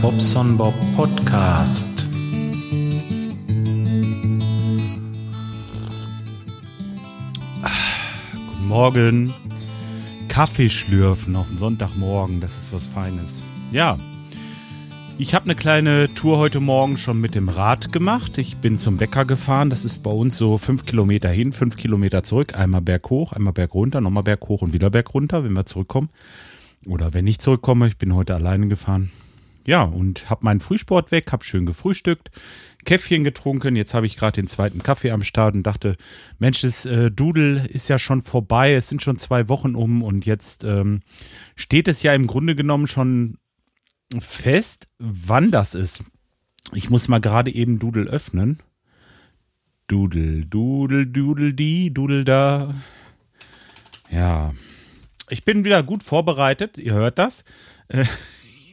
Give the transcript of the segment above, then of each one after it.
Bobson Bob Podcast. Guten Morgen. Kaffee schlürfen auf den Sonntagmorgen, das ist was Feines. Ja, ich habe eine kleine Tour heute Morgen schon mit dem Rad gemacht. Ich bin zum Bäcker gefahren. Das ist bei uns so fünf Kilometer hin, fünf Kilometer zurück. Einmal berghoch, einmal berg runter, nochmal berg hoch und wieder berg runter, wenn wir zurückkommen. Oder wenn ich zurückkomme, ich bin heute alleine gefahren. Ja, und habe meinen Frühsport weg, habe schön gefrühstückt, Käffchen getrunken. Jetzt habe ich gerade den zweiten Kaffee am Start und dachte, Mensch, das äh, Dudel ist ja schon vorbei. Es sind schon zwei Wochen um und jetzt ähm, steht es ja im Grunde genommen schon fest, wann das ist. Ich muss mal gerade eben Dudel öffnen. Dudel, Dudel, Dudel, die, Dudel da. Ja, ich bin wieder gut vorbereitet. Ihr hört das. Äh,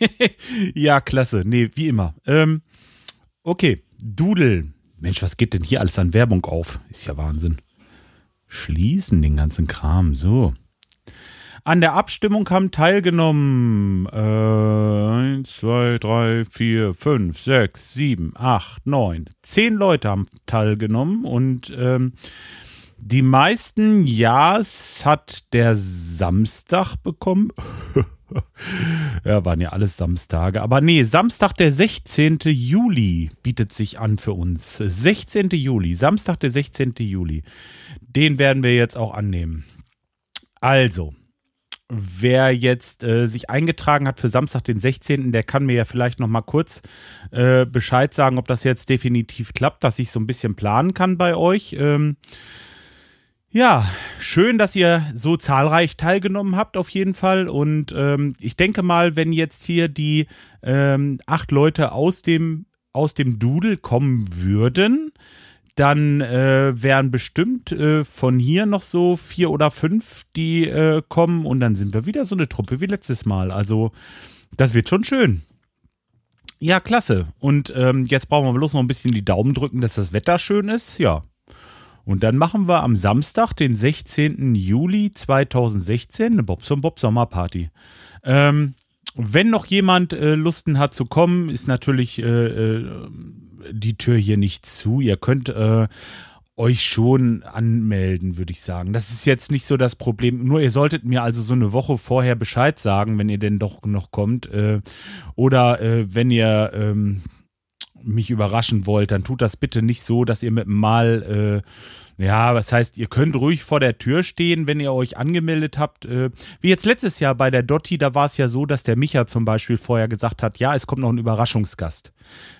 ja, klasse. Nee, wie immer. Ähm, okay, Dudel. Mensch, was geht denn hier alles an Werbung auf? Ist ja Wahnsinn. Schließen den ganzen Kram. So. An der Abstimmung haben teilgenommen äh, 1, 2, 3, 4, 5, 6, 7, 8, 9, 10 Leute haben teilgenommen und ähm, die meisten Ja's hat der Samstag bekommen. ja, waren ja alles Samstage. Aber nee, Samstag, der 16. Juli bietet sich an für uns. 16. Juli, Samstag, der 16. Juli. Den werden wir jetzt auch annehmen. Also, wer jetzt äh, sich eingetragen hat für Samstag, den 16., der kann mir ja vielleicht noch mal kurz äh, Bescheid sagen, ob das jetzt definitiv klappt, dass ich so ein bisschen planen kann bei euch. Ähm, ja, schön, dass ihr so zahlreich teilgenommen habt, auf jeden Fall. Und ähm, ich denke mal, wenn jetzt hier die ähm, acht Leute aus dem, aus dem Doodle kommen würden, dann äh, wären bestimmt äh, von hier noch so vier oder fünf, die äh, kommen. Und dann sind wir wieder so eine Truppe wie letztes Mal. Also, das wird schon schön. Ja, klasse. Und ähm, jetzt brauchen wir bloß noch ein bisschen die Daumen drücken, dass das Wetter schön ist. Ja, und dann machen wir am Samstag, den 16. Juli 2016, eine Bobson Bob Sommerparty. Ähm, wenn noch jemand äh, Lusten hat zu kommen, ist natürlich äh, äh, die Tür hier nicht zu. Ihr könnt äh, euch schon anmelden, würde ich sagen. Das ist jetzt nicht so das Problem. Nur ihr solltet mir also so eine Woche vorher Bescheid sagen, wenn ihr denn doch noch kommt. Äh, oder äh, wenn ihr ähm, mich überraschen wollt, dann tut das bitte nicht so, dass ihr mit Mal, äh, ja, was heißt, ihr könnt ruhig vor der Tür stehen, wenn ihr euch angemeldet habt. Äh, wie jetzt letztes Jahr bei der Dotti, da war es ja so, dass der Micha zum Beispiel vorher gesagt hat, ja, es kommt noch ein Überraschungsgast.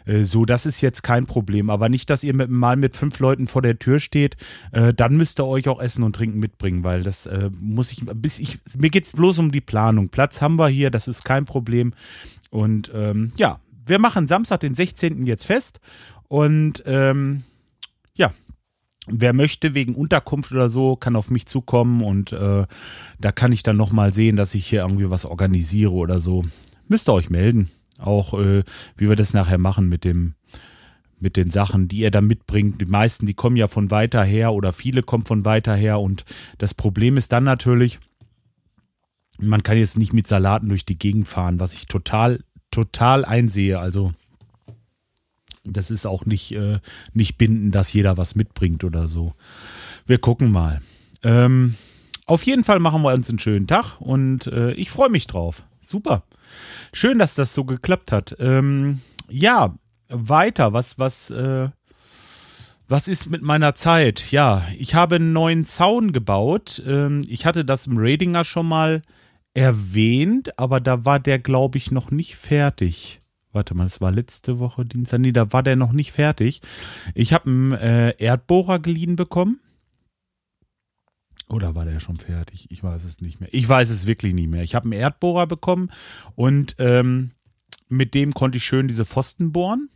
Äh, so, das ist jetzt kein Problem. Aber nicht, dass ihr mit Mal mit fünf Leuten vor der Tür steht, äh, dann müsst ihr euch auch Essen und Trinken mitbringen, weil das äh, muss ich, bis ich, mir geht's bloß um die Planung. Platz haben wir hier, das ist kein Problem. Und ähm, ja, wir machen Samstag, den 16. jetzt fest. Und ähm, ja, wer möchte wegen Unterkunft oder so, kann auf mich zukommen und äh, da kann ich dann nochmal sehen, dass ich hier irgendwie was organisiere oder so. Müsst ihr euch melden. Auch äh, wie wir das nachher machen mit dem mit den Sachen, die ihr da mitbringt. Die meisten, die kommen ja von weiter her oder viele kommen von weiter her und das Problem ist dann natürlich, man kann jetzt nicht mit Salaten durch die Gegend fahren, was ich total total einsehe. Also das ist auch nicht, äh, nicht binden, dass jeder was mitbringt oder so. Wir gucken mal. Ähm, auf jeden Fall machen wir uns einen schönen Tag und äh, ich freue mich drauf. Super. Schön, dass das so geklappt hat. Ähm, ja, weiter. Was, was, äh, was ist mit meiner Zeit? Ja, ich habe einen neuen Zaun gebaut. Ähm, ich hatte das im Radinger schon mal erwähnt, aber da war der, glaube ich, noch nicht fertig. Warte mal, das war letzte Woche Dienstag. Nee, da war der noch nicht fertig. Ich habe einen äh, Erdbohrer geliehen bekommen. Oder war der schon fertig? Ich weiß es nicht mehr. Ich weiß es wirklich nicht mehr. Ich habe einen Erdbohrer bekommen und ähm, mit dem konnte ich schön diese Pfosten bohren.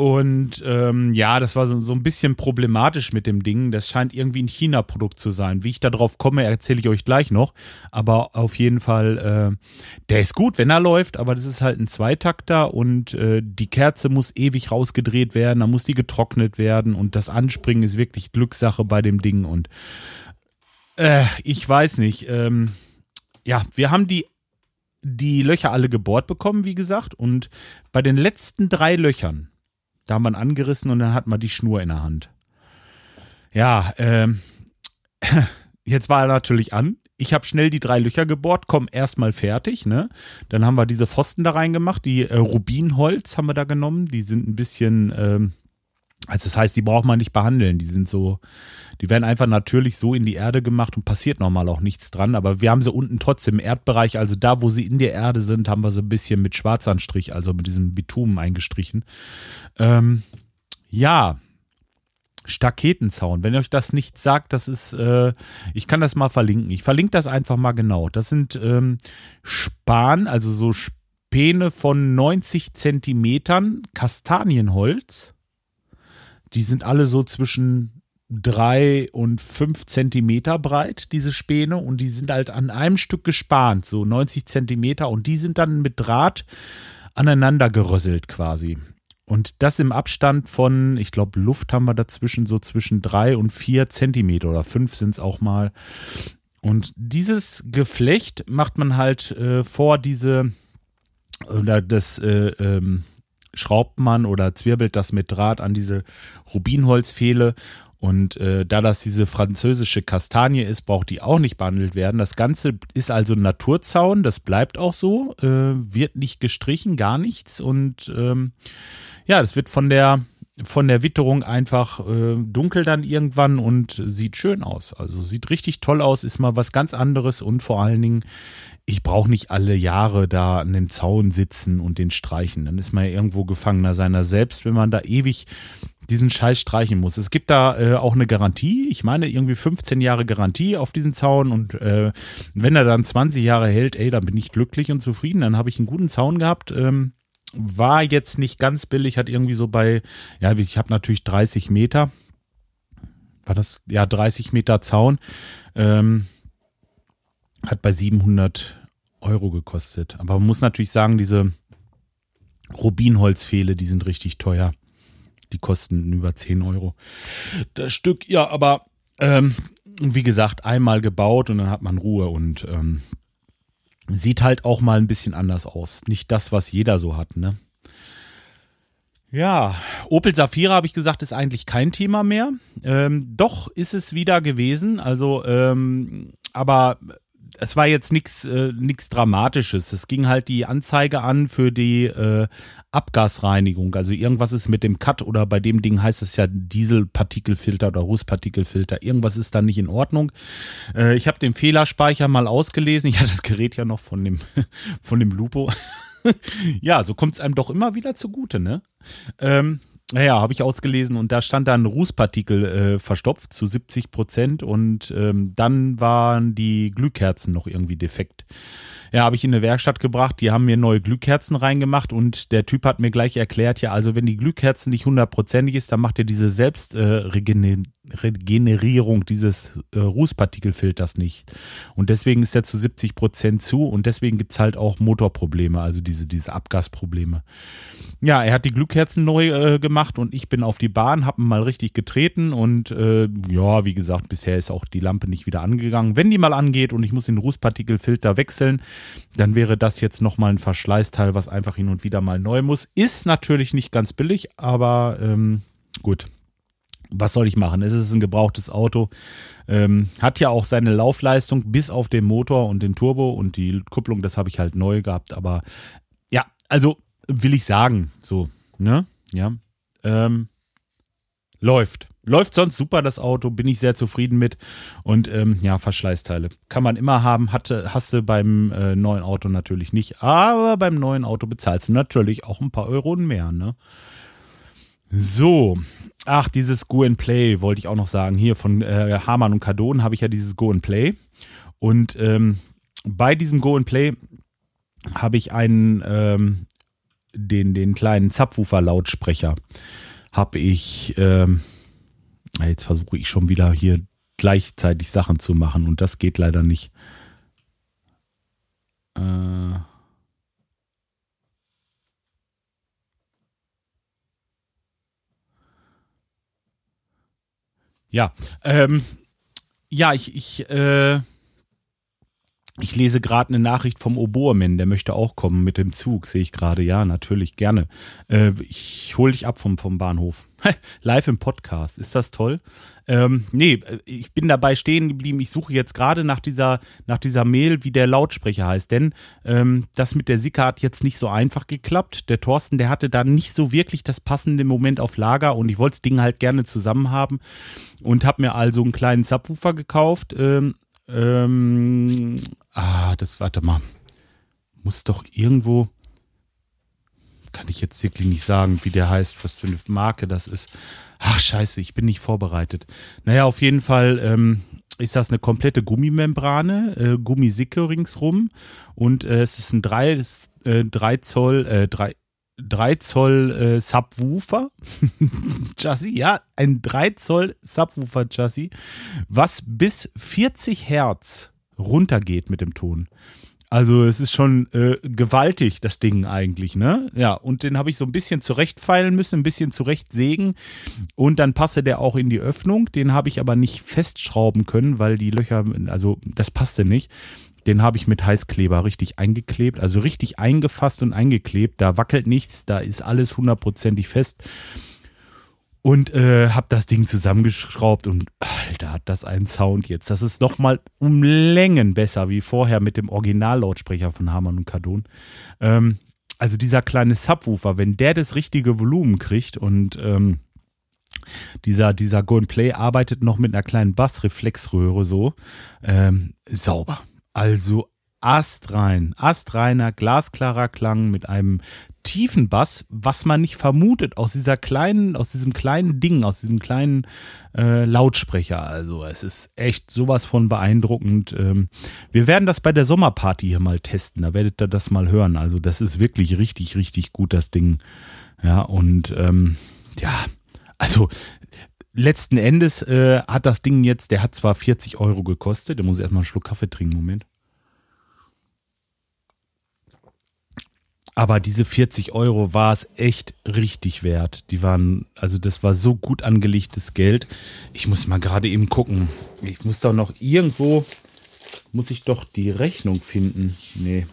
Und ähm, ja, das war so, so ein bisschen problematisch mit dem Ding. Das scheint irgendwie ein China-Produkt zu sein. Wie ich da drauf komme, erzähle ich euch gleich noch. Aber auf jeden Fall, äh, der ist gut, wenn er läuft, aber das ist halt ein Zweitakter und äh, die Kerze muss ewig rausgedreht werden, dann muss die getrocknet werden und das Anspringen ist wirklich Glückssache bei dem Ding. Und äh, ich weiß nicht. Ähm, ja, wir haben die die Löcher alle gebohrt bekommen, wie gesagt. Und bei den letzten drei Löchern, da haben wir ihn angerissen und dann hatten wir die Schnur in der Hand. Ja, ähm, jetzt war er natürlich an. Ich habe schnell die drei Löcher gebohrt, komm erstmal fertig, ne? Dann haben wir diese Pfosten da reingemacht, die äh, Rubinholz haben wir da genommen. Die sind ein bisschen, ähm, also das heißt, die braucht man nicht behandeln. Die sind so, die werden einfach natürlich so in die Erde gemacht und passiert normal auch nichts dran. Aber wir haben sie unten trotzdem im Erdbereich, also da, wo sie in der Erde sind, haben wir sie ein bisschen mit Schwarzanstrich, also mit diesem Bitumen eingestrichen. Ähm, ja, Staketenzaun. Wenn euch das nicht sagt, das ist, äh, ich kann das mal verlinken. Ich verlinke das einfach mal genau. Das sind ähm, Span, also so Späne von 90 Zentimetern Kastanienholz. Die sind alle so zwischen drei und fünf Zentimeter breit, diese Späne, und die sind halt an einem Stück gespannt, so 90 Zentimeter, und die sind dann mit Draht aneinander gerösselt quasi. Und das im Abstand von, ich glaube, Luft haben wir dazwischen so zwischen drei und vier Zentimeter oder fünf sind es auch mal. Und dieses Geflecht macht man halt äh, vor diese, oder das äh, ähm, schraubt man oder zwirbelt das mit Draht an diese Rubinholzpfähle und äh, da das diese französische Kastanie ist, braucht die auch nicht behandelt werden. Das Ganze ist also ein Naturzaun, das bleibt auch so, äh, wird nicht gestrichen, gar nichts. Und ähm, ja, das wird von der von der Witterung einfach äh, dunkel dann irgendwann und sieht schön aus. Also sieht richtig toll aus, ist mal was ganz anderes und vor allen Dingen, ich brauche nicht alle Jahre da an dem Zaun sitzen und den streichen. Dann ist man ja irgendwo Gefangener seiner selbst, wenn man da ewig diesen Scheiß streichen muss. Es gibt da äh, auch eine Garantie. Ich meine irgendwie 15 Jahre Garantie auf diesen Zaun und äh, wenn er dann 20 Jahre hält, ey, dann bin ich glücklich und zufrieden. Dann habe ich einen guten Zaun gehabt. Ähm, war jetzt nicht ganz billig, hat irgendwie so bei, ja, ich habe natürlich 30 Meter. War das, ja, 30 Meter Zaun. Ähm, hat bei 700 Euro gekostet. Aber man muss natürlich sagen, diese Rubinholzpfähle, die sind richtig teuer. Die kosten über 10 Euro. Das Stück, ja, aber ähm, wie gesagt, einmal gebaut und dann hat man Ruhe und ähm, sieht halt auch mal ein bisschen anders aus. Nicht das, was jeder so hat, ne? Ja, Opel Safira habe ich gesagt, ist eigentlich kein Thema mehr. Ähm, doch ist es wieder gewesen. Also, ähm, aber es war jetzt nichts äh, nix Dramatisches. Es ging halt die Anzeige an für die äh, Abgasreinigung. Also irgendwas ist mit dem Cut oder bei dem Ding heißt es ja Dieselpartikelfilter oder Rußpartikelfilter. Irgendwas ist da nicht in Ordnung. Äh, ich habe den Fehlerspeicher mal ausgelesen. Ich hatte das Gerät ja noch von dem, von dem Lupo. ja, so kommt es einem doch immer wieder zugute, ne? Ähm, naja, habe ich ausgelesen und da stand dann Rußpartikel äh, verstopft zu 70 Prozent und ähm, dann waren die Glühkerzen noch irgendwie defekt. Ja, habe ich in eine Werkstatt gebracht, die haben mir neue Glühkerzen reingemacht und der Typ hat mir gleich erklärt, ja, also wenn die Glühkerzen nicht hundertprozentig ist, dann macht er diese Selbstregenerierung äh, dieses äh, Rußpartikelfilters nicht. Und deswegen ist er zu 70 Prozent zu und deswegen gibt's halt auch Motorprobleme, also diese, diese Abgasprobleme. Ja, er hat die Glühkerzen neu äh, gemacht und ich bin auf die Bahn, hab mal richtig getreten und äh, ja, wie gesagt, bisher ist auch die Lampe nicht wieder angegangen. Wenn die mal angeht und ich muss den Rußpartikelfilter wechseln, dann wäre das jetzt nochmal ein Verschleißteil, was einfach hin und wieder mal neu muss. Ist natürlich nicht ganz billig, aber ähm, gut. Was soll ich machen? Es ist ein gebrauchtes Auto. Ähm, hat ja auch seine Laufleistung bis auf den Motor und den Turbo und die Kupplung, das habe ich halt neu gehabt. Aber ja, also will ich sagen, so, ne? Ja. Ähm, läuft. Läuft sonst super, das Auto, bin ich sehr zufrieden mit. Und ähm, ja, Verschleißteile kann man immer haben, hatte, hast du beim äh, neuen Auto natürlich nicht. Aber beim neuen Auto bezahlst du natürlich auch ein paar Euro mehr, ne? So, ach, dieses Go and Play wollte ich auch noch sagen. Hier von äh, Hamann und Cardon habe ich ja dieses Go and Play. Und ähm, bei diesem Go and Play habe ich einen, ähm, den, den kleinen Zapfwufer-Lautsprecher, habe ich, ähm, jetzt versuche ich schon wieder hier gleichzeitig Sachen zu machen und das geht leider nicht. Äh, ja, ähm, ja, ich, ich, äh, Ich lese gerade eine Nachricht vom Oboeman, der möchte auch kommen mit dem Zug, sehe ich gerade. Ja, natürlich, gerne. Äh, ich hole dich ab vom, vom Bahnhof. Live im Podcast, ist das toll? Ähm, nee, ich bin dabei stehen geblieben. Ich suche jetzt gerade nach dieser, nach dieser Mail, wie der Lautsprecher heißt. Denn ähm, das mit der Sika hat jetzt nicht so einfach geklappt. Der Thorsten, der hatte da nicht so wirklich das passende Moment auf Lager und ich wollte das Ding halt gerne zusammen haben und habe mir also einen kleinen Subwoofer gekauft. Ähm, ähm, ah, das, warte mal. Muss doch irgendwo. Kann ich jetzt wirklich nicht sagen, wie der heißt, was für eine Marke das ist. Ach, scheiße, ich bin nicht vorbereitet. Naja, auf jeden Fall ähm, ist das eine komplette Gummimembrane, äh, Gummisicke ringsrum. Und äh, es ist ein 3, äh, 3 Zoll, äh, 3, 3 Zoll äh, Subwoofer Chassis, ja, ein 3 Zoll Subwoofer Chassis, was bis 40 Hertz runtergeht mit dem Ton. Also es ist schon äh, gewaltig, das Ding eigentlich, ne? Ja, und den habe ich so ein bisschen zurechtfeilen müssen, ein bisschen zurechtsägen und dann passte der auch in die Öffnung. Den habe ich aber nicht festschrauben können, weil die Löcher, also das passte nicht. Den habe ich mit Heißkleber richtig eingeklebt, also richtig eingefasst und eingeklebt. Da wackelt nichts, da ist alles hundertprozentig fest. Und äh, habe das Ding zusammengeschraubt und Alter, hat das einen Sound jetzt. Das ist nochmal um Längen besser wie vorher mit dem Originallautsprecher von Hamann und Kardon. Ähm, also dieser kleine Subwoofer, wenn der das richtige Volumen kriegt und ähm, dieser, dieser Go Play arbeitet noch mit einer kleinen Bassreflexröhre so, ähm, sauber. Also astrein, astreiner, glasklarer Klang mit einem tiefen Bass, was man nicht vermutet aus dieser kleinen, aus diesem kleinen Ding, aus diesem kleinen äh, Lautsprecher. Also es ist echt sowas von beeindruckend. Ähm, wir werden das bei der Sommerparty hier mal testen. Da werdet ihr das mal hören. Also das ist wirklich richtig, richtig gut das Ding. Ja und ähm, ja, also letzten Endes äh, hat das Ding jetzt, der hat zwar 40 Euro gekostet, da muss erstmal einen Schluck Kaffee trinken, Moment. Aber diese 40 Euro war es echt richtig wert. Die waren, also das war so gut angelegtes Geld. Ich muss mal gerade eben gucken. Ich muss doch noch irgendwo, muss ich doch die Rechnung finden. Nee.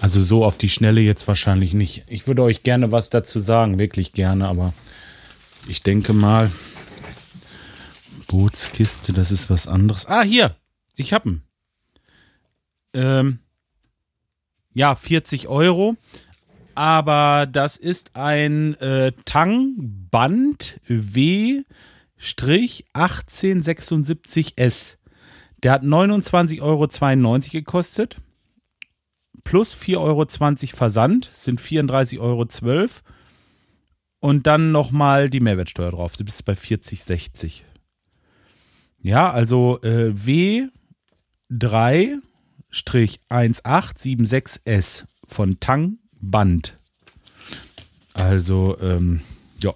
Also so auf die Schnelle jetzt wahrscheinlich nicht. Ich würde euch gerne was dazu sagen, wirklich gerne, aber ich denke mal, Bootskiste, das ist was anderes. Ah, hier, ich hab ihn. Ähm, ja, 40 Euro. Aber das ist ein äh, Tang-Band W-1876S. Der hat 29,92 Euro gekostet. Plus 4,20 Euro Versand sind 34,12 Euro. Und dann nochmal die Mehrwertsteuer drauf. Du bist bei 40,60. Ja, also äh, W3 1876S von Tang Band. Also, ähm, ja,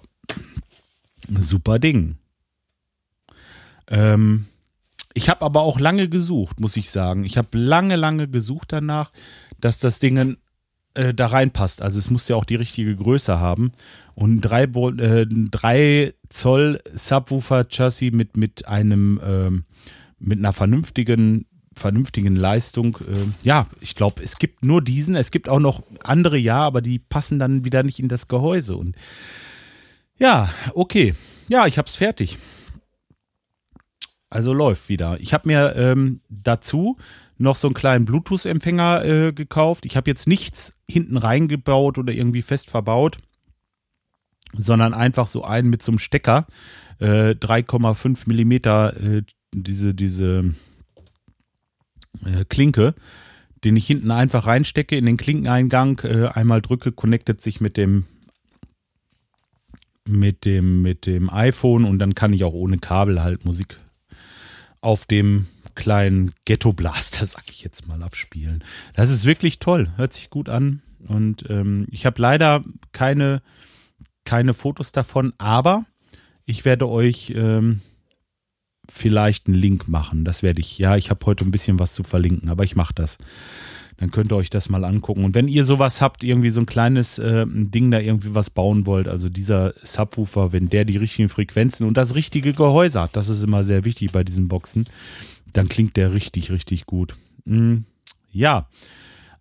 super Ding. Ähm, ich habe aber auch lange gesucht, muss ich sagen. Ich habe lange, lange gesucht danach, dass das Ding äh, da reinpasst. Also es muss ja auch die richtige Größe haben. Und drei, äh, Zoll Subwoofer-Chassis mit, mit einem, äh, mit einer vernünftigen vernünftigen Leistung. Äh, ja, ich glaube, es gibt nur diesen. Es gibt auch noch andere, ja, aber die passen dann wieder nicht in das Gehäuse. Und ja, okay. Ja, ich habe es fertig. Also läuft wieder. Ich habe mir ähm, dazu noch so einen kleinen Bluetooth-Empfänger äh, gekauft. Ich habe jetzt nichts hinten reingebaut oder irgendwie fest verbaut, sondern einfach so einen mit so einem Stecker. Äh, 3,5 Millimeter, äh, diese, diese äh, Klinke, den ich hinten einfach reinstecke in den Klinkeneingang, äh, einmal drücke, connectet sich mit dem mit dem mit dem iPhone und dann kann ich auch ohne Kabel halt Musik auf dem kleinen Ghetto Blaster, sag ich jetzt mal, abspielen. Das ist wirklich toll, hört sich gut an und ähm, ich habe leider keine keine Fotos davon, aber ich werde euch ähm, vielleicht einen Link machen. Das werde ich. Ja, ich habe heute ein bisschen was zu verlinken, aber ich mache das. Dann könnt ihr euch das mal angucken. Und wenn ihr sowas habt, irgendwie so ein kleines äh, Ding da irgendwie was bauen wollt, also dieser Subwoofer, wenn der die richtigen Frequenzen und das richtige Gehäuse hat, das ist immer sehr wichtig bei diesen Boxen, dann klingt der richtig, richtig gut. Mhm. Ja,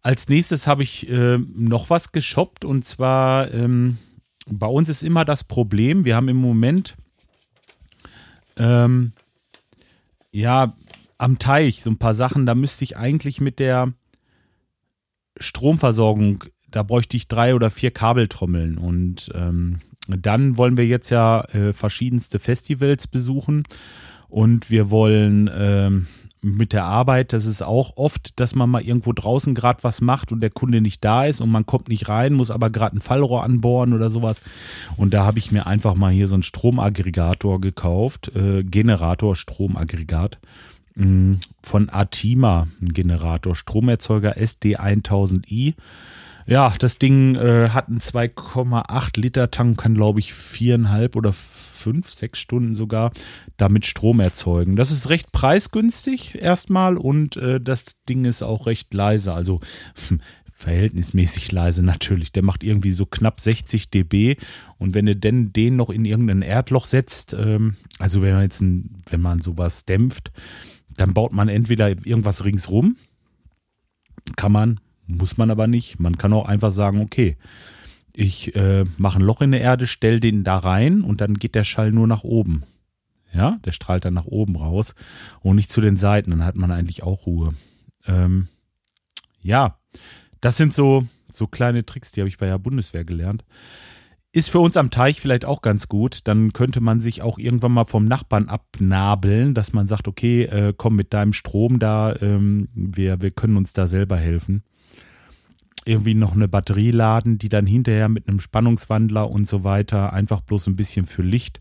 als nächstes habe ich äh, noch was geshoppt und zwar ähm, bei uns ist immer das Problem, wir haben im Moment ähm, ja am Teich so ein paar Sachen, da müsste ich eigentlich mit der Stromversorgung, da bräuchte ich drei oder vier Kabeltrommeln. Und ähm, dann wollen wir jetzt ja äh, verschiedenste Festivals besuchen. Und wir wollen ähm, mit der Arbeit, das ist auch oft, dass man mal irgendwo draußen gerade was macht und der Kunde nicht da ist und man kommt nicht rein, muss aber gerade ein Fallrohr anbohren oder sowas. Und da habe ich mir einfach mal hier so einen Stromaggregator gekauft, äh, Generator Stromaggregat mh, mm, von Atima, ein Generator, Stromerzeuger SD1000i. Ja, das Ding äh, hat einen 2,8 Liter Tank, kann glaube ich viereinhalb oder fünf, sechs Stunden sogar damit Strom erzeugen. Das ist recht preisgünstig erstmal und äh, das Ding ist auch recht leise, also verhältnismäßig leise natürlich. Der macht irgendwie so knapp 60 dB und wenn du denn den noch in irgendein Erdloch setzt, ähm, also wenn man jetzt ein, wenn man sowas dämpft, dann baut man entweder irgendwas ringsrum, kann man, muss man aber nicht. Man kann auch einfach sagen, okay, ich äh, mache ein Loch in der Erde, stell den da rein und dann geht der Schall nur nach oben. Ja, der strahlt dann nach oben raus und nicht zu den Seiten. Dann hat man eigentlich auch Ruhe. Ähm, ja, das sind so, so kleine Tricks, die habe ich bei der Bundeswehr gelernt. Ist für uns am Teich vielleicht auch ganz gut. Dann könnte man sich auch irgendwann mal vom Nachbarn abnabeln, dass man sagt, okay, äh, komm mit deinem Strom da, ähm, wir, wir können uns da selber helfen irgendwie noch eine Batterie laden, die dann hinterher mit einem Spannungswandler und so weiter einfach bloß ein bisschen für Licht.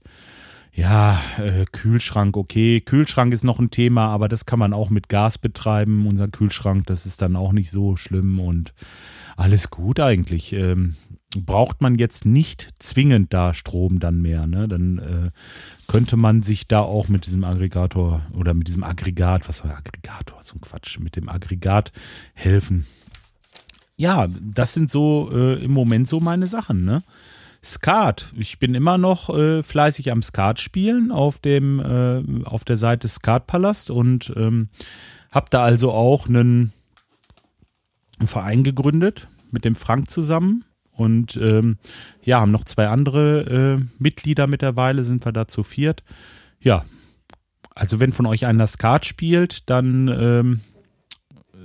Ja, äh, Kühlschrank, okay. Kühlschrank ist noch ein Thema, aber das kann man auch mit Gas betreiben. Unser Kühlschrank, das ist dann auch nicht so schlimm und alles gut eigentlich. Ähm, braucht man jetzt nicht zwingend da Strom dann mehr. Ne? Dann äh, könnte man sich da auch mit diesem Aggregator oder mit diesem Aggregat, was war Aggregator, so ein Quatsch, mit dem Aggregat helfen ja, das sind so äh, im Moment so meine Sachen, ne? Skat. Ich bin immer noch äh, fleißig am Skat spielen auf dem äh, auf der Seite Skatpalast und ähm, habe da also auch einen, Verein gegründet mit dem Frank zusammen und ähm, ja haben noch zwei andere äh, Mitglieder mittlerweile sind wir da zu viert. Ja, also wenn von euch einer Skat spielt, dann ähm,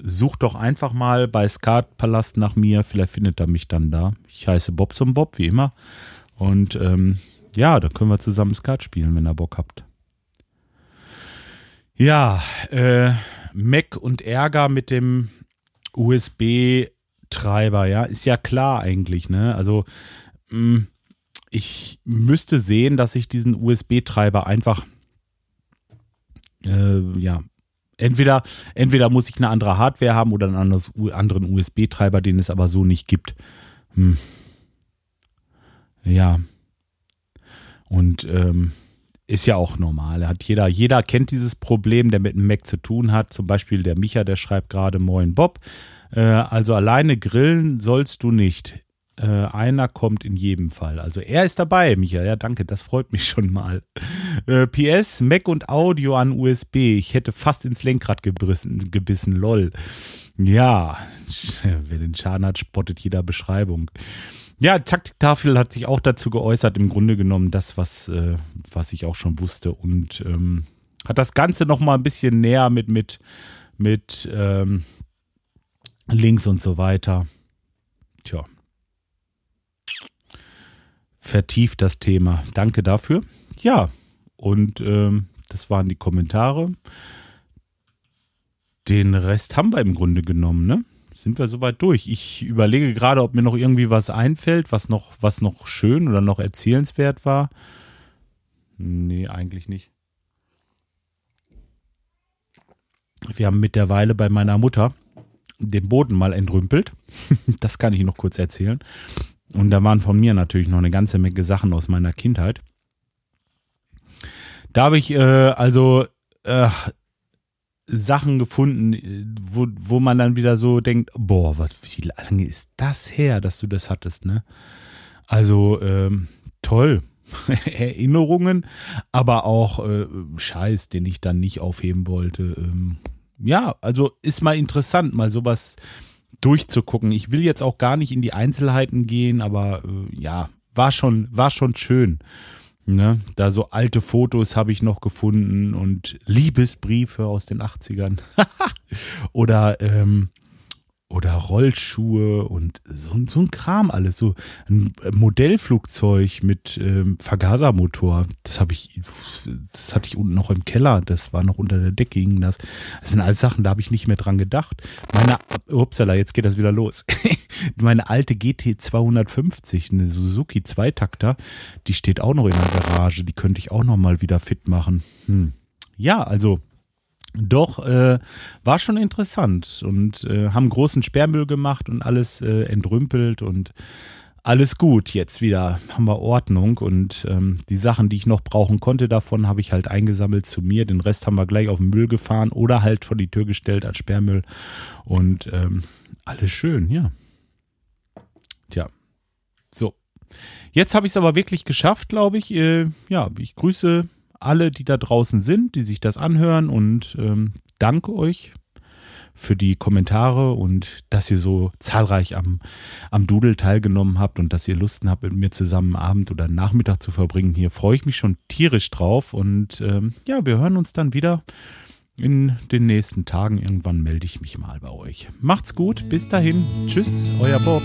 sucht doch einfach mal bei Skatpalast nach mir. Vielleicht findet er mich dann da. Ich heiße Bobson Bob, wie immer. Und ähm, ja, da können wir zusammen Skat spielen, wenn ihr Bock habt. Ja, äh, Mac und Ärger mit dem USB-Treiber, ja, ist ja klar eigentlich, ne? Also, mh, mm, ich müsste sehen, dass ich diesen USB-Treiber einfach äh, ja, entweder, entweder muss ich eine andere Hardware haben oder einen anderen USB-Treiber, den es aber so nicht gibt. Hm. Ja. Und ähm, ist ja auch normal. Hat jeder, jeder kennt dieses Problem, der mit einem Mac zu tun hat. Zum Beispiel der Micha, der schreibt gerade Moin Bob. Äh, also alleine grillen sollst du nicht. Äh, einer kommt in jedem Fall. Also er ist dabei, Michael. Ja, danke, das freut mich schon mal. Äh, PS, Mac und Audio an USB. Ich hätte fast ins Lenkrad gebissen, gebissen lol. Ja, wer den Schaden hat, spottet jeder Beschreibung. Ja, Taktiktafel hat sich auch dazu geäußert, im Grunde genommen das, was, äh, was ich auch schon wusste und ähm, hat das Ganze noch mal ein bisschen näher mit, mit, mit ähm, Links und so weiter. Tja, vertieft das Thema. Danke dafür. Ja, und ähm, das waren die Kommentare. Den Rest haben wir im Grunde genommen, ne? Sind wir soweit durch. Ich überlege gerade, ob mir noch irgendwie was einfällt, was noch, was noch schön oder noch erzählenswert war. Nee, eigentlich nicht. Wir haben mittlerweile bei meiner Mutter den Boden mal entrümpelt. das kann ich noch kurz erzählen. Und da waren von mir natürlich noch eine ganze Menge Sachen aus meiner Kindheit. Da habe ich äh, also äh, Sachen gefunden, wo, wo man dann wieder so denkt, boah, was wie lange ist das her, dass du das hattest, ne? Also ähm, toll. Erinnerungen, aber auch äh, Scheiß, den ich dann nicht aufheben wollte. Ähm, ja, also ist mal interessant, mal sowas durchzugucken. Ich will jetzt auch gar nicht in die Einzelheiten gehen, aber äh, ja, war schon, war schon schön. Ne? Da so alte Fotos habe ich noch gefunden und Liebesbriefe aus den 80ern. Oder ähm, oder Rollschuhe und so, so ein Kram alles. So ein Modellflugzeug mit ähm, Vergasermotor. Das habe ich, das hatte ich unten noch im Keller. Das war noch unter der Decke hing das. Das sind alles Sachen, da habe ich nicht mehr dran gedacht. Meine, upsala, jetzt geht das wieder los. Meine alte GT 250, eine Suzuki Zweitakter, die steht auch noch in der Garage. Die könnte ich auch noch mal wieder fit machen. Hm. Ja, also doch, äh, war schon interessant und äh, haben großen Sperrmüll gemacht und alles äh, entrümpelt und alles gut. Jetzt wieder haben wir Ordnung und ähm, die Sachen, die ich noch brauchen konnte davon, habe ich halt eingesammelt zu mir. Den Rest haben wir gleich auf den Müll gefahren oder halt vor die Tür gestellt als Sperrmüll und ähm, alles schön, ja. Tja, so. Jetzt habe ich es aber wirklich geschafft, glaube ich. Äh, ja, ich grüße alle, die da draußen sind, die sich das anhören und ähm, danke euch für die Kommentare und dass ihr so zahlreich am, am Doodle teilgenommen habt und dass ihr Lust habt, mit mir zusammen Abend oder Nachmittag zu verbringen. Hier freue ich mich schon tierisch drauf und ähm, ja, wir hören uns dann wieder in den nächsten Tagen. Irgendwann melde ich mich mal bei euch. Macht's gut, bis dahin. Tschüss, euer Bob.